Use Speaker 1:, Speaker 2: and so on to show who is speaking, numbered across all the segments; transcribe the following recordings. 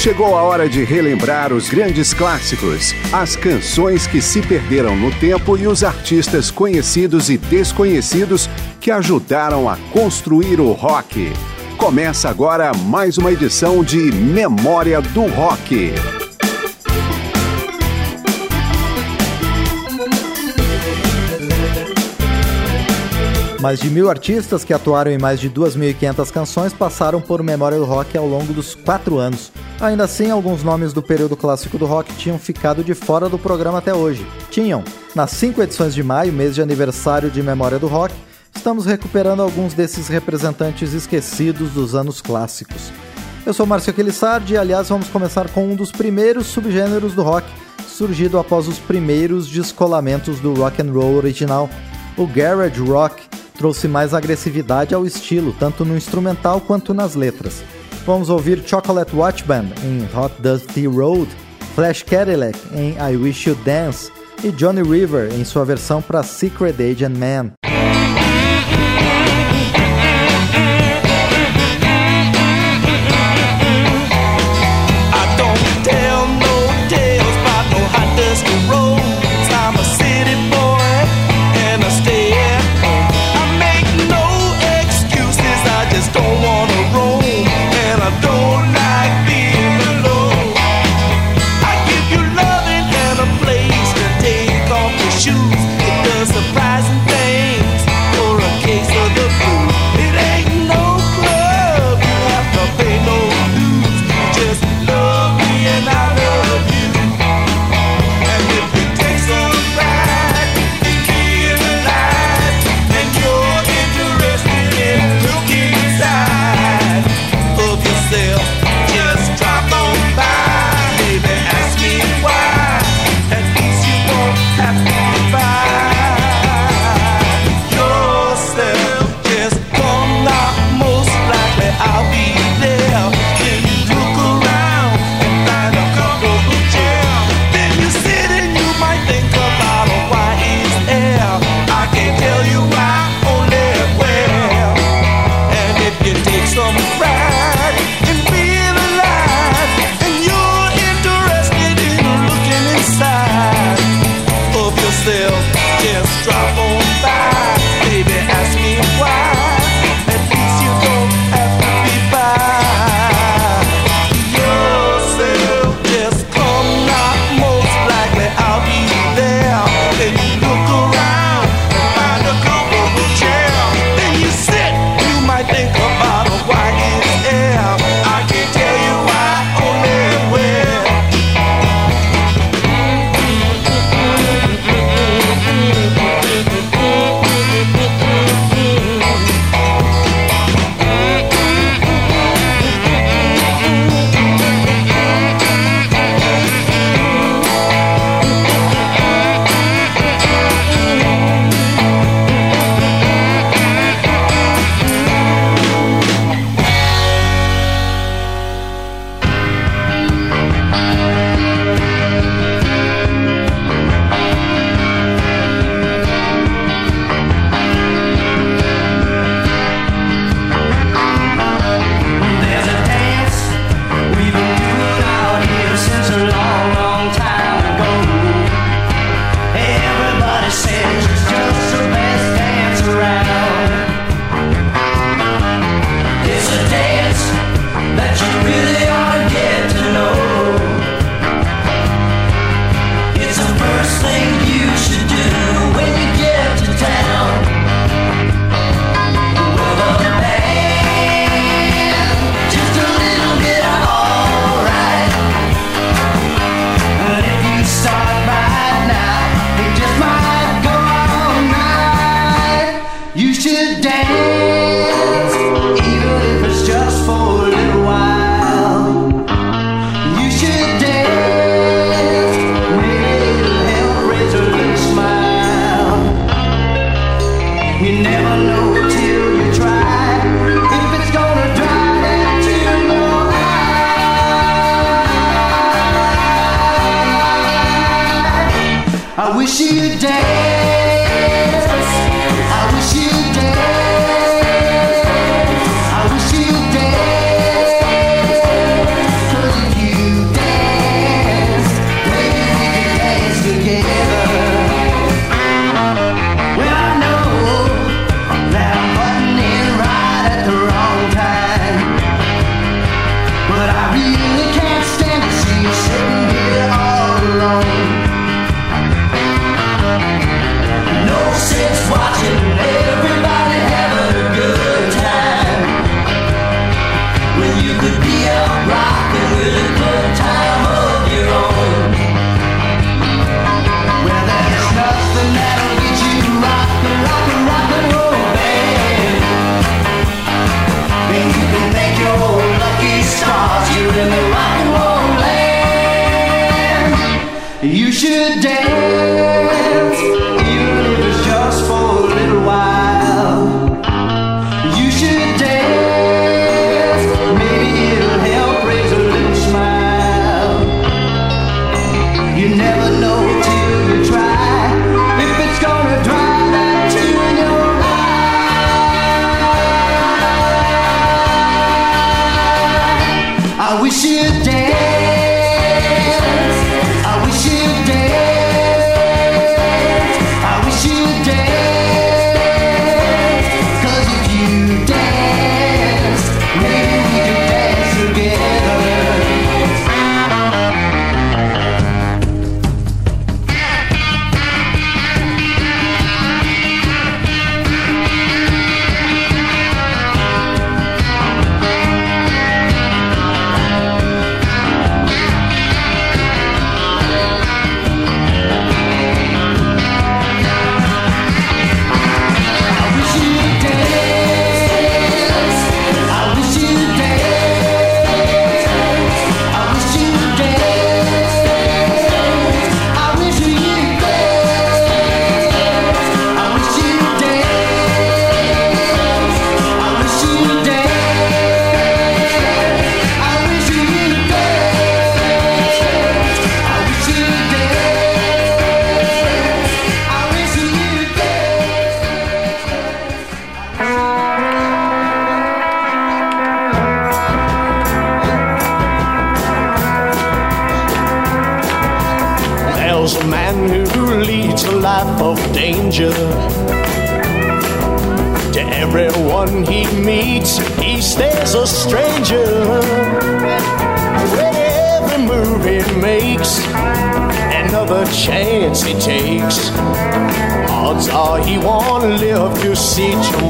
Speaker 1: Chegou a hora de relembrar os grandes clássicos, as canções que se perderam no tempo e os artistas conhecidos e desconhecidos que ajudaram a construir o rock. Começa agora mais uma edição de Memória do Rock.
Speaker 2: Mais de mil artistas que atuaram em mais de 2.500 canções passaram por Memória do Rock ao longo dos quatro anos. Ainda assim, alguns nomes do período clássico do rock tinham ficado de fora do programa até hoje. Tinham. Nas cinco edições de maio, mês de aniversário de Memória do Rock, estamos recuperando alguns desses representantes esquecidos dos anos clássicos. Eu sou Márcio Aquilissardi e, aliás, vamos começar com um dos primeiros subgêneros do rock, surgido após os primeiros descolamentos do rock and roll original, o garage rock, trouxe mais agressividade ao estilo, tanto no instrumental quanto nas letras. Vamos ouvir Chocolate Watch Band em Hot Dusty Road, Flash Cadillac em I Wish You Dance e Johnny River em sua versão para Secret Agent Man.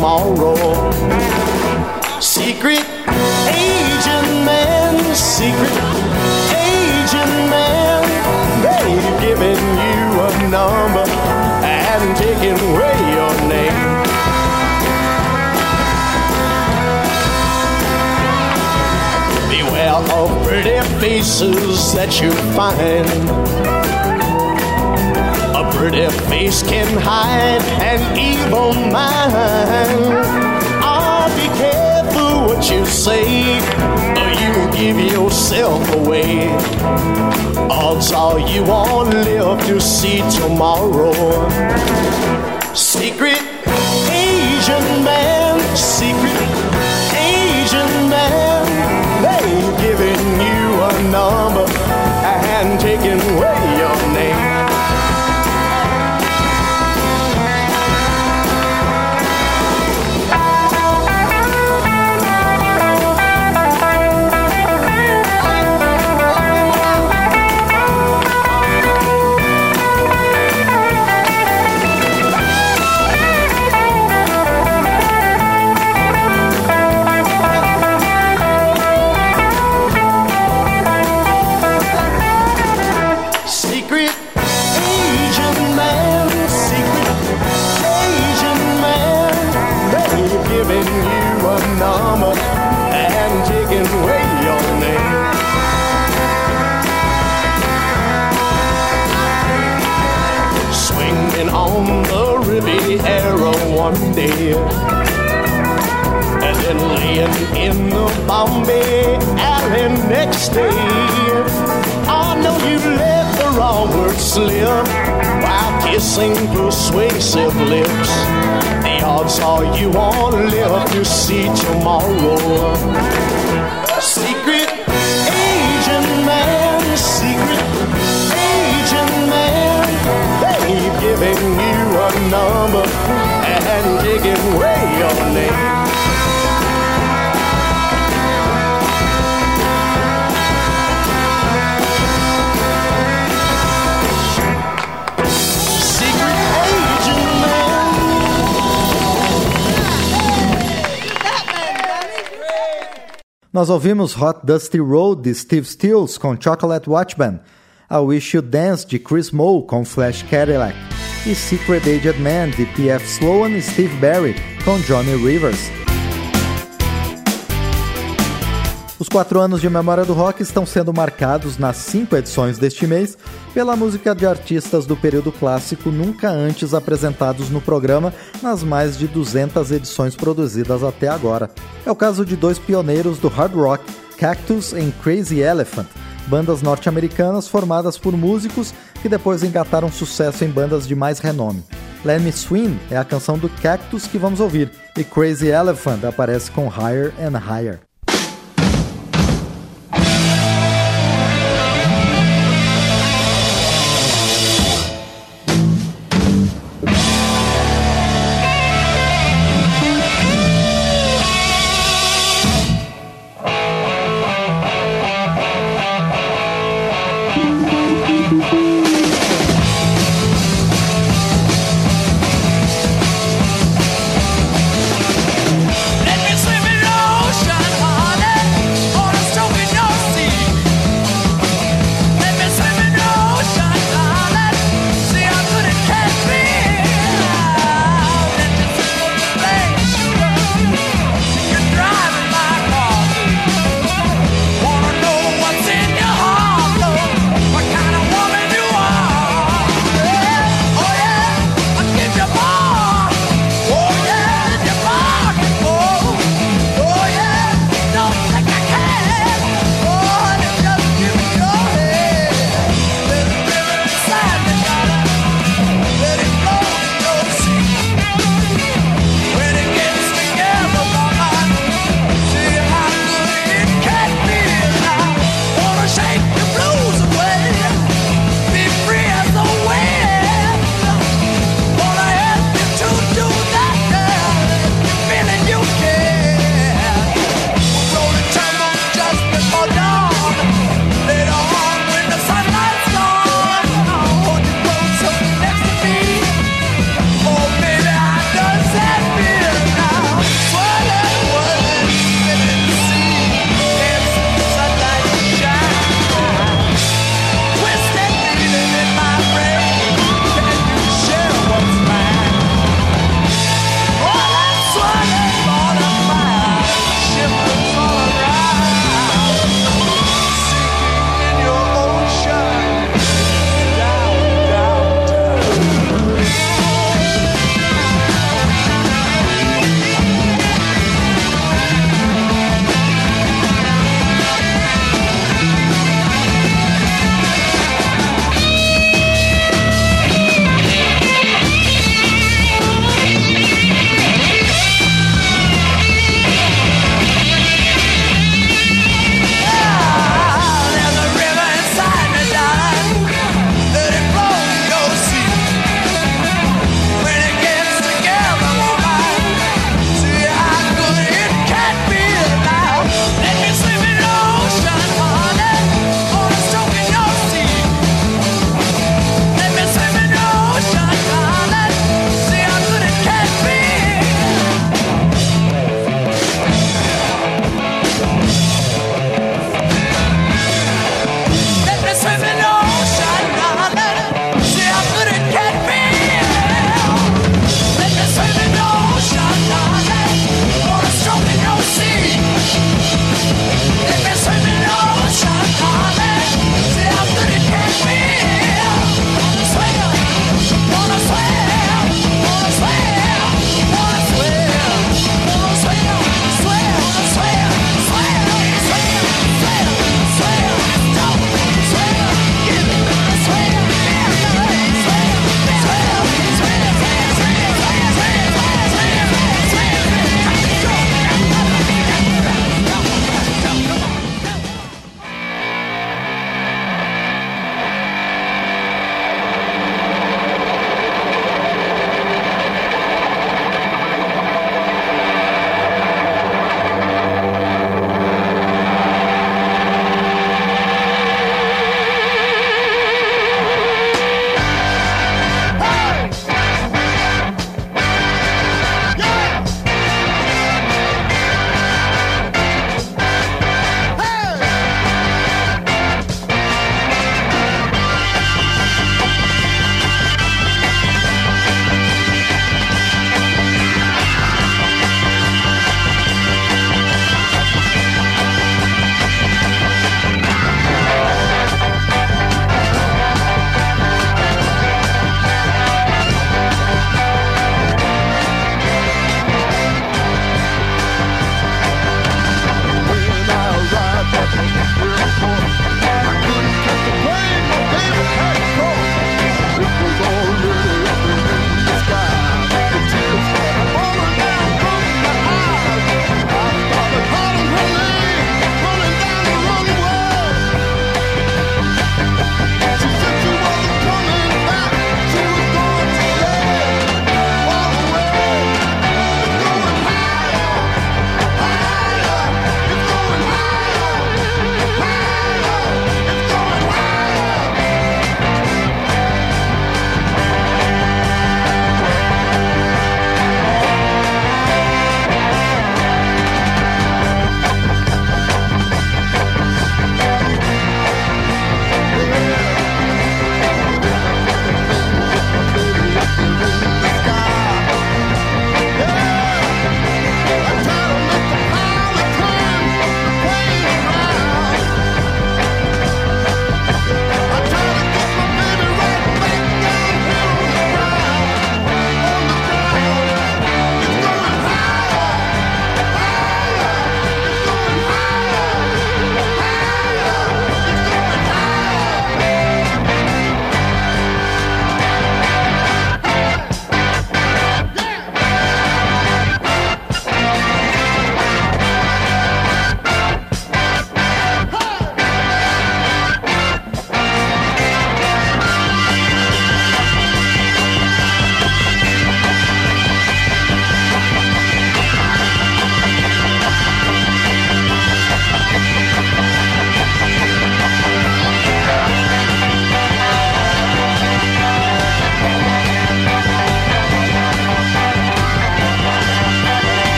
Speaker 2: tomorrow. Secret agent man, secret
Speaker 3: agent man, they've given you a number and taken away your name. Beware of pretty faces that you find pretty face can hide an evil mind. Oh, be careful what you say, or you will give yourself away. Odds are you won't live to see tomorrow. Secret
Speaker 2: Nós ouvimos Hot Dusty Road de Steve Stills com Chocolate Watchman, I Wish You Dance de Chris Moe com Flash Cadillac e Secret Aged Man de P.F. Sloan e Steve Barry com Johnny Rivers. Os quatro anos de memória do rock estão sendo marcados nas cinco edições deste mês pela música de artistas do período clássico nunca antes apresentados no programa nas mais de 200 edições produzidas até agora. É o caso de dois pioneiros do hard rock, Cactus e Crazy Elephant, bandas norte-americanas formadas por músicos que depois engataram sucesso em bandas de mais renome. Let Me Swim é a canção do Cactus que vamos ouvir, e Crazy Elephant aparece com Higher and Higher.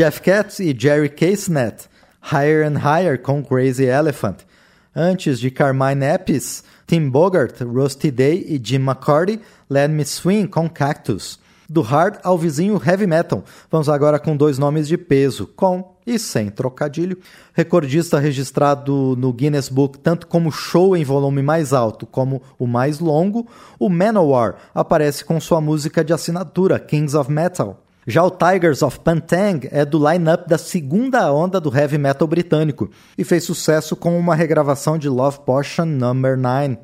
Speaker 2: Jeff Katz e Jerry Casenet, Higher and Higher com Crazy Elephant. Antes de Carmine Appice, Tim Bogart, Rusty Day e Jim McCarty, Let Me Swing com Cactus. Do hard ao vizinho heavy metal. Vamos agora com dois nomes de peso, com e sem trocadilho. Recordista registrado no Guinness Book tanto como show em volume mais alto como o mais longo, o Manowar aparece com sua música de assinatura, Kings of Metal. Já o Tigers of Pantang é do line-up da segunda onda do heavy metal britânico e fez sucesso com uma regravação de Love Potion No. 9.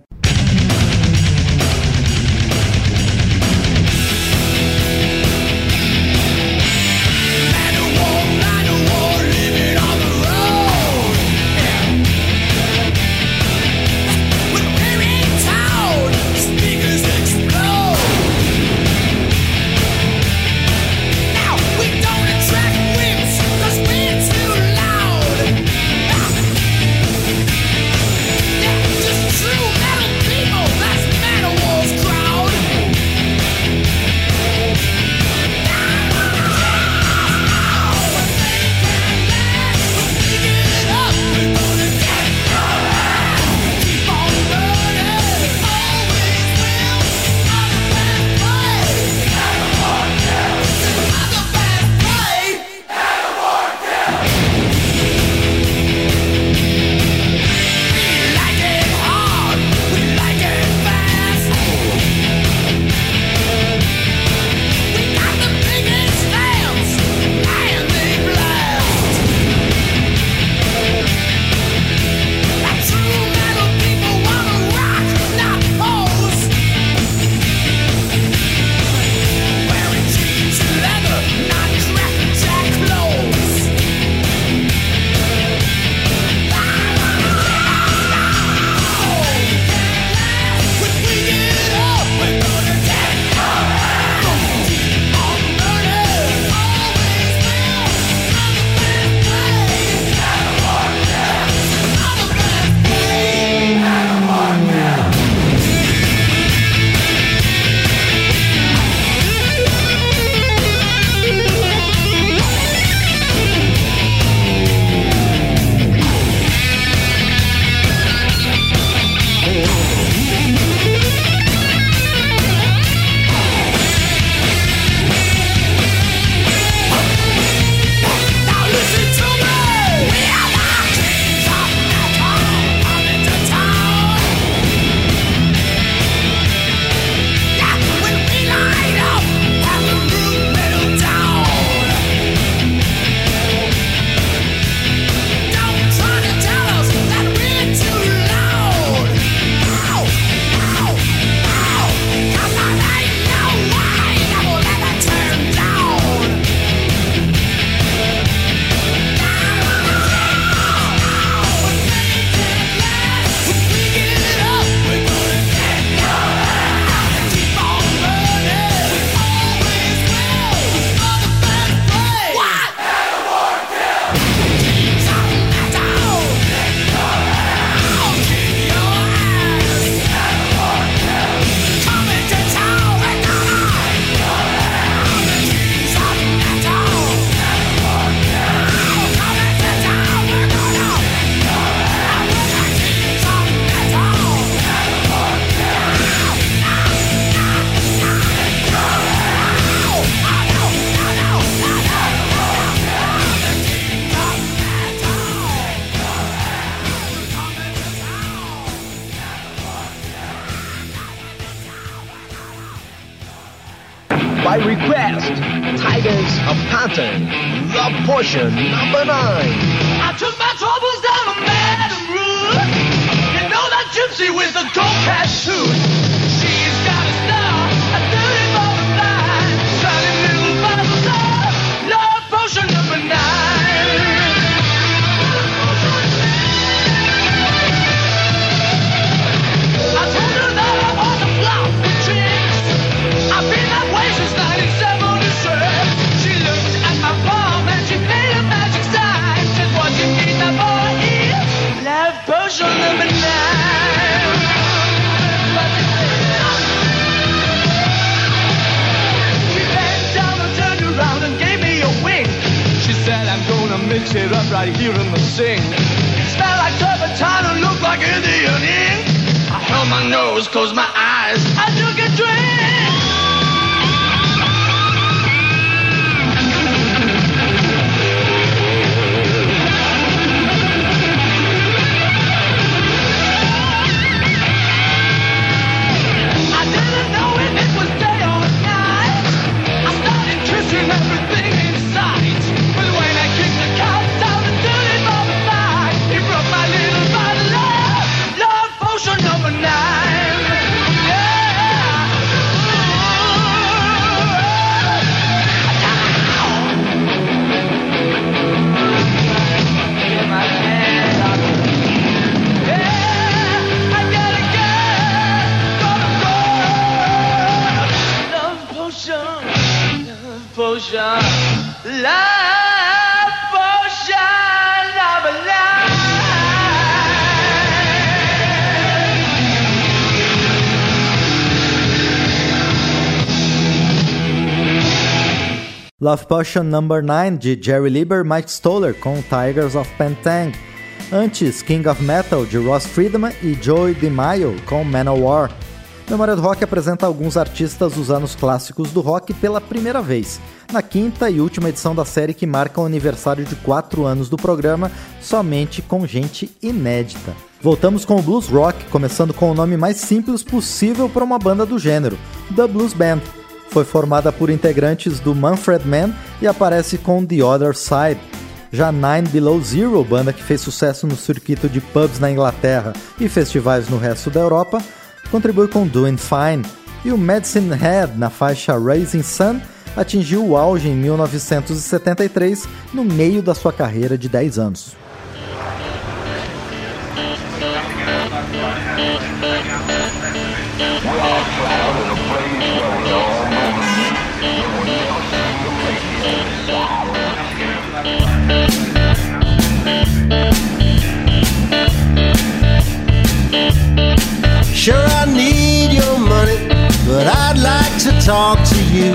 Speaker 2: Nine.
Speaker 4: Mix it up right here in the sink. Smell like turpentine and look like Indian ink. I held my nose, closed my eyes,
Speaker 2: Love Potion Number 9 de Jerry Lieber e Mike Stoller com Tigers of Pentang. Antes, King of Metal de Ross Friedman e Joey DeMaio com Manowar. Memória do Rock apresenta alguns artistas dos anos clássicos do rock pela primeira vez, na quinta e última edição da série que marca o aniversário de 4 anos do programa, somente com gente inédita. Voltamos com o blues rock, começando com o nome mais simples possível para uma banda do gênero, The Blues Band foi formada por integrantes do Manfred Mann e aparece com The Other Side. Já Nine Below Zero, banda que fez sucesso no circuito de pubs na Inglaterra e festivais no resto da Europa, contribui com Doing Fine. E o Medicine Head, na faixa Raising Sun, atingiu o auge em 1973, no meio da sua carreira de 10 anos.
Speaker 5: Sure, I need your money, but I'd like to talk to you.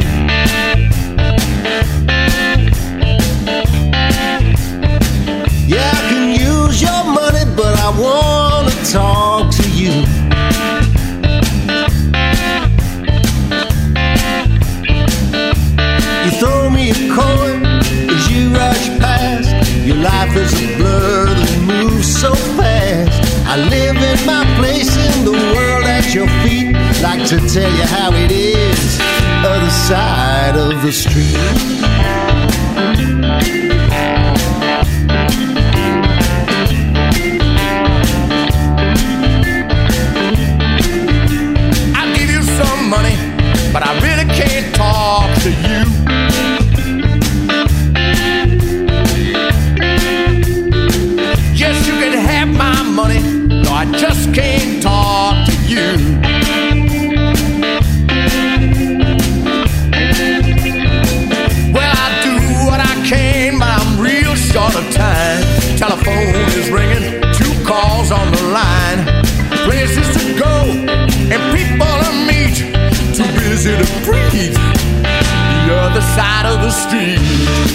Speaker 5: Yeah, I can use your money, but I want to talk to you. You throw me a coin as you rush past. Your life is a blur that moves so fast. I live in my place your feet. Like to tell you how it is, other side of the street.
Speaker 6: feet.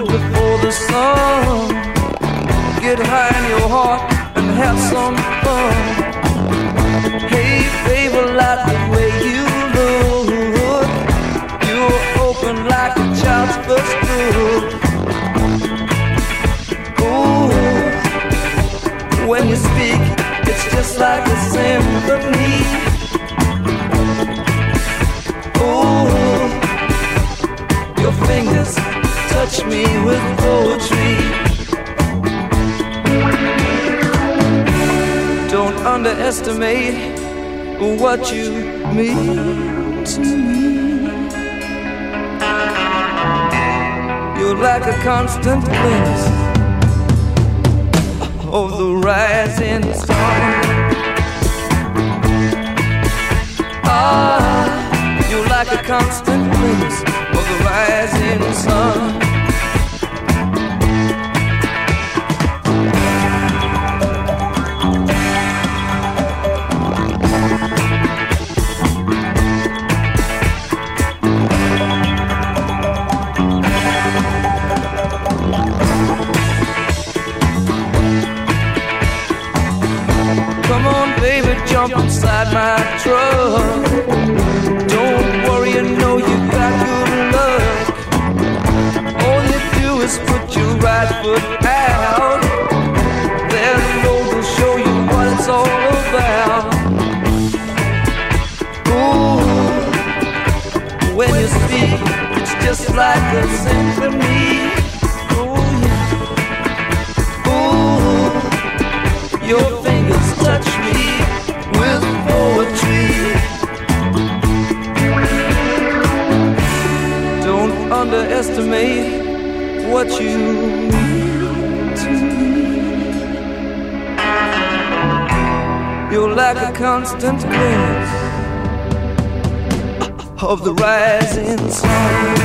Speaker 6: Road before the sun. Get high in your heart and have some fun. Touch me with poetry. Don't underestimate what you mean to me. You're like a constant bliss of the rising sun. Ah, you're like a constant bliss of the rising sun. Jump inside my truck. Of the rising sun.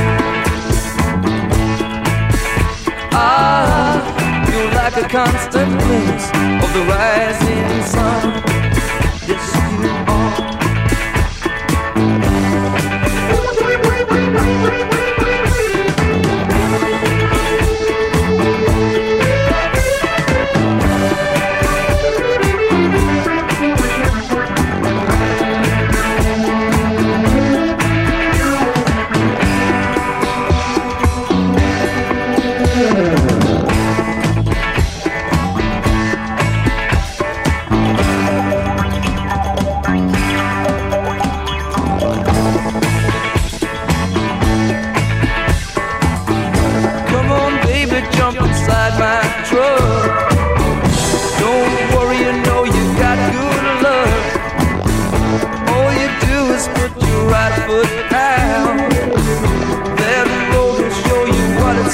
Speaker 6: Ah. You're like a constant glimpse of the rising sun.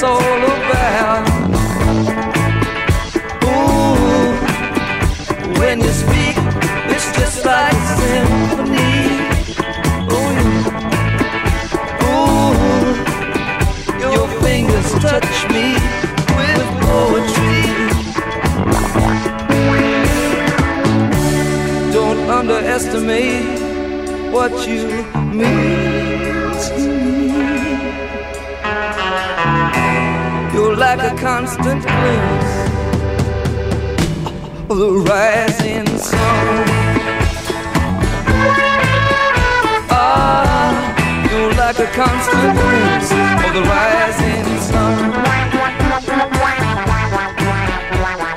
Speaker 6: It's all about. Ooh, when you speak, it's just like a symphony. Oh, yeah. Ooh. Your fingers touch me with poetry. Don't underestimate what you mean like a constant glimpse of the rising sun. Ah, you're like a constant glimpse of the rising sun.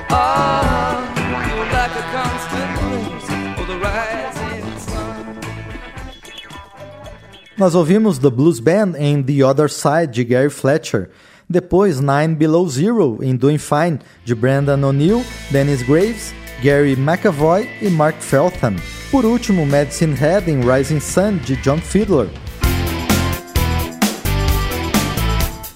Speaker 6: Ah, you're like constant glimpse of rising sun.
Speaker 2: Nós ouvimos The Blues Band em The Other Side, de Gary Fletcher. Depois, Nine Below Zero, em Doing Fine, de Brandon O'Neill, Dennis Graves, Gary McAvoy e Mark Feltham. Por último, Medicine Head em Rising Sun, de John Fiedler.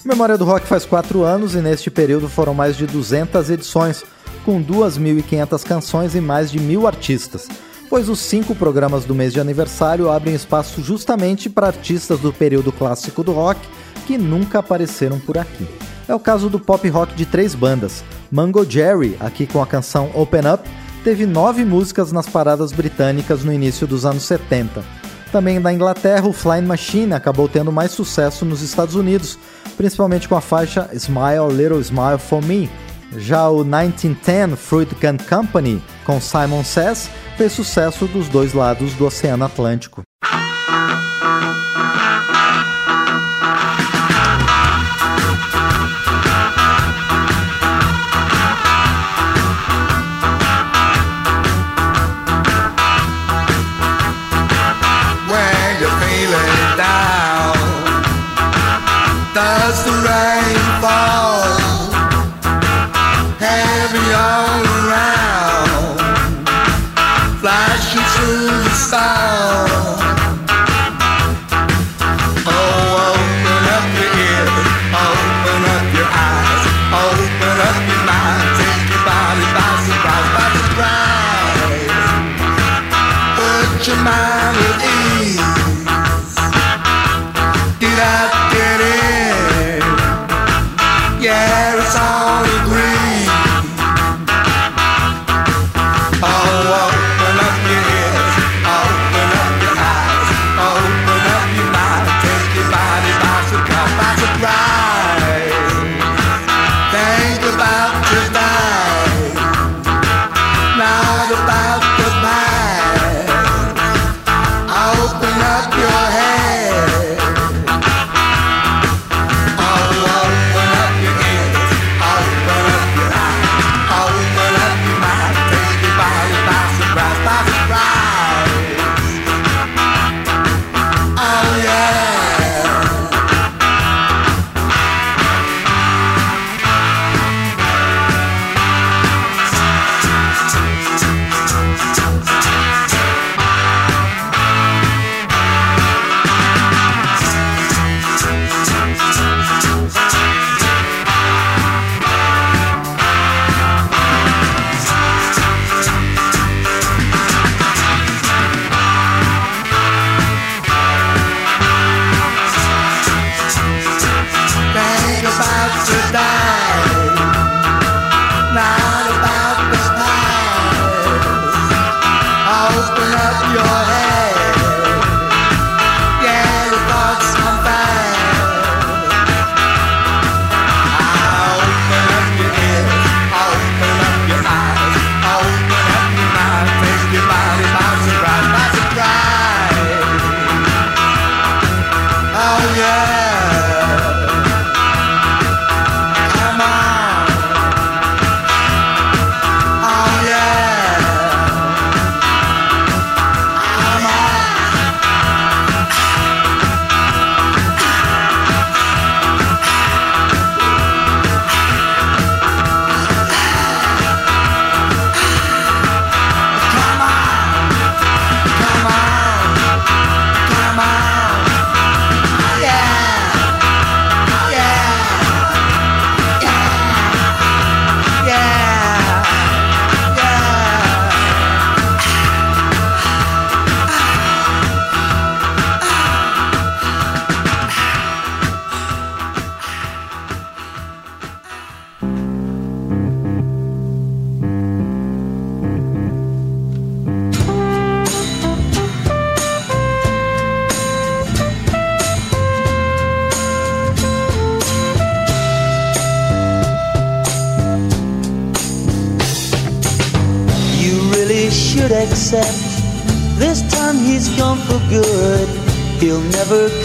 Speaker 2: Memória do Rock faz quatro anos e neste período foram mais de 200 edições, com 2.500 canções e mais de mil artistas, pois os cinco programas do mês de aniversário abrem espaço justamente para artistas do período clássico do rock que nunca apareceram por aqui. É o caso do pop rock de três bandas. Mango Jerry, aqui com a canção Open Up, teve nove músicas nas paradas britânicas no início dos anos 70.
Speaker 4: Também da Inglaterra, o Flying Machine acabou tendo mais sucesso nos Estados Unidos, principalmente com a faixa Smile Little Smile for Me. Já o 1910 Fruit Gun Company, com Simon Says, fez sucesso dos dois lados do Oceano Atlântico.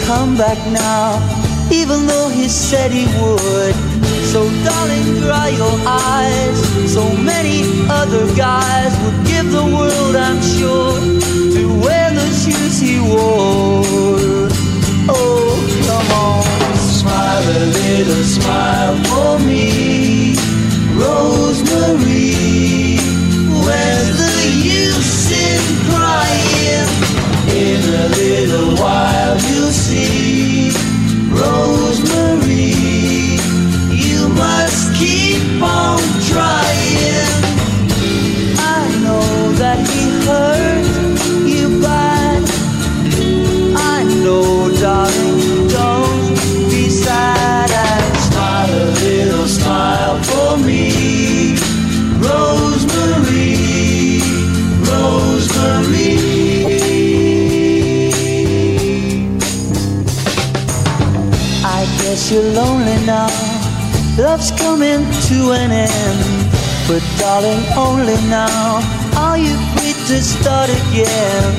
Speaker 7: Come back now, even though he said he would. So, darling, dry your eyes. So many other guys would give the world, I'm sure, to wear the shoes he wore. Oh, come on, smile a little smile for me, Rosemary. Where's the? In a little while, you'll see, Rosemary. You must keep on trying. I know that he hurt guess you're lonely now. Love's coming to an end. But darling, only now are you free to start again.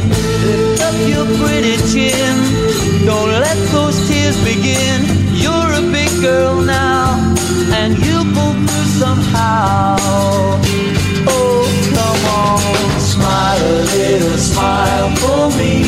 Speaker 7: Lift up your pretty chin. Don't let those tears begin. You're a big girl now, and you'll pull through somehow. Oh, come on, smile a little smile for me,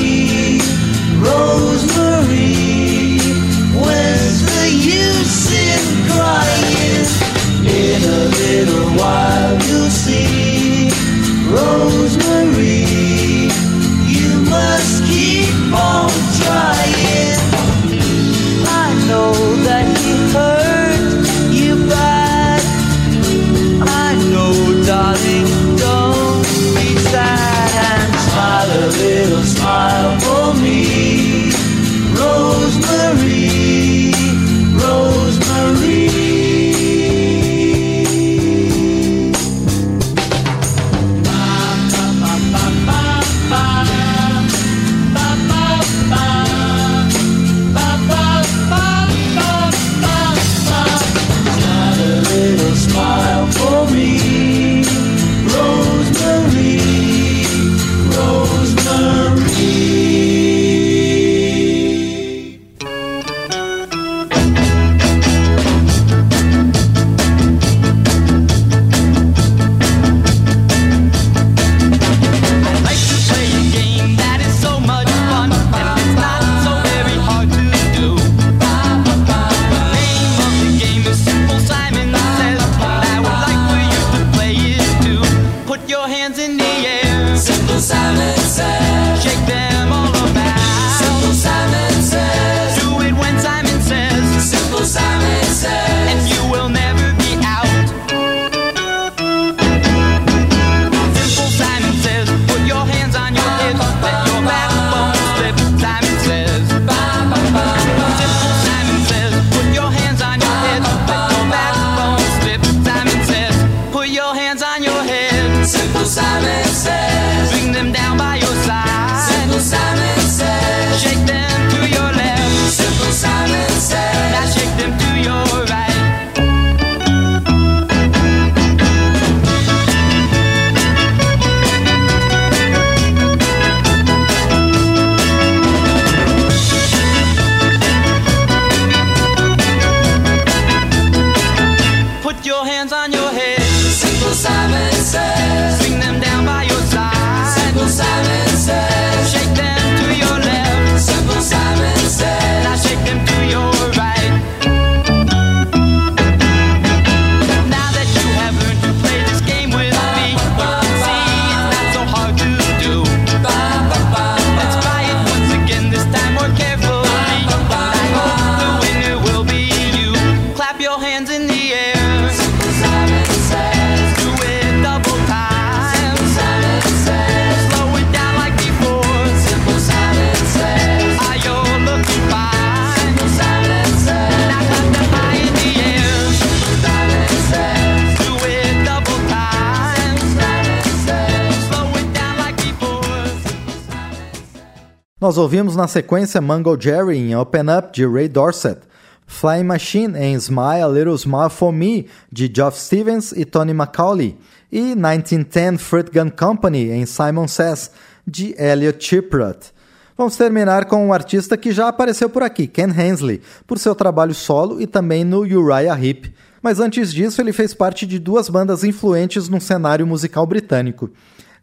Speaker 2: Nós ouvimos na sequência Mango Jerry em Open Up de Ray Dorset, Flying Machine em Smile a Little Smile for Me de Geoff Stevens e Tony Macaulay e 1910 Fruit Gun Company em Simon Says de Elliot Chiprut. Vamos terminar com um artista que já apareceu por aqui, Ken Hensley, por seu trabalho solo e também no Uriah Heep. Mas antes disso, ele fez parte de duas bandas influentes no cenário musical britânico.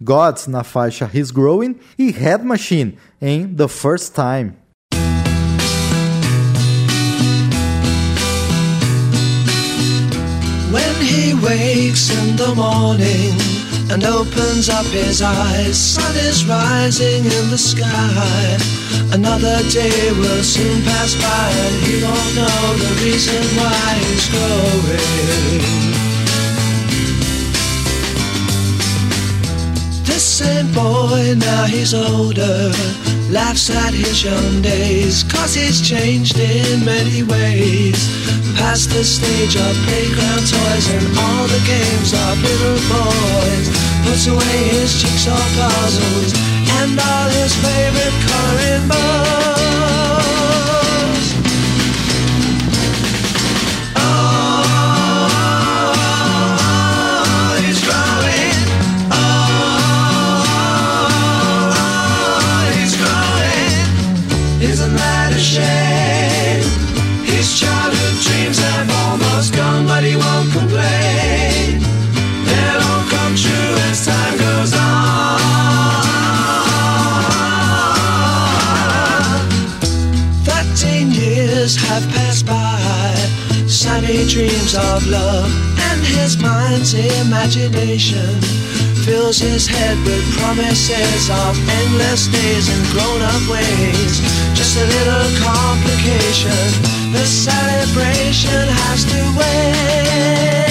Speaker 2: Gods na faixa He's Growing e Head Machine em The First Time.
Speaker 8: When he wakes in the morning and opens up his eyes, sun is rising in the sky. Another day will soon pass by and he won't know the reason why he's growing. Same boy, now he's older, laughs at his young days, cause he's changed in many ways. Past the stage of playground toys and all the games of little boys. Puts away his jigsaw puzzles and all his favorite coloring books. dreams of love and his mind's imagination fills his head with promises of endless days and grown-up ways. Just a little complication, the celebration has to wait.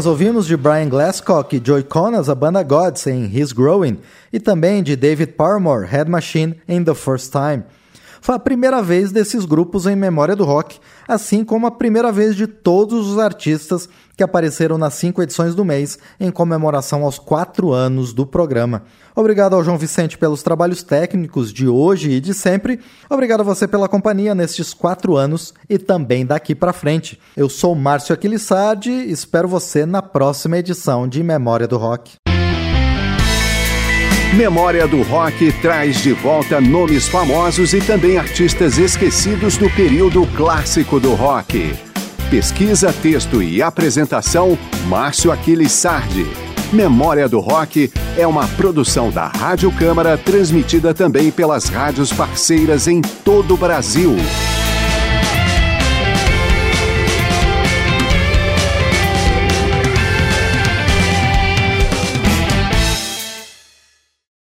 Speaker 2: Nós ouvimos de Brian Glasscock e Joy Conas a banda Gods em He's Growing e também de David Paramore, Head Machine em The First Time. Foi a primeira vez desses grupos em memória do rock, assim como a primeira vez de todos os artistas que apareceram nas cinco edições do mês em comemoração aos quatro anos do programa. Obrigado ao João Vicente pelos trabalhos técnicos de hoje e de sempre. Obrigado a você pela companhia nestes quatro anos e também daqui para frente. Eu sou Márcio Aquilissardi e espero você na próxima edição de Memória do Rock.
Speaker 1: Memória do Rock traz de volta nomes famosos e também artistas esquecidos do período clássico do rock. Pesquisa, texto e apresentação, Márcio Aquiles Sardi. Memória do Rock é uma produção da Rádio Câmara, transmitida também pelas rádios parceiras em todo o Brasil.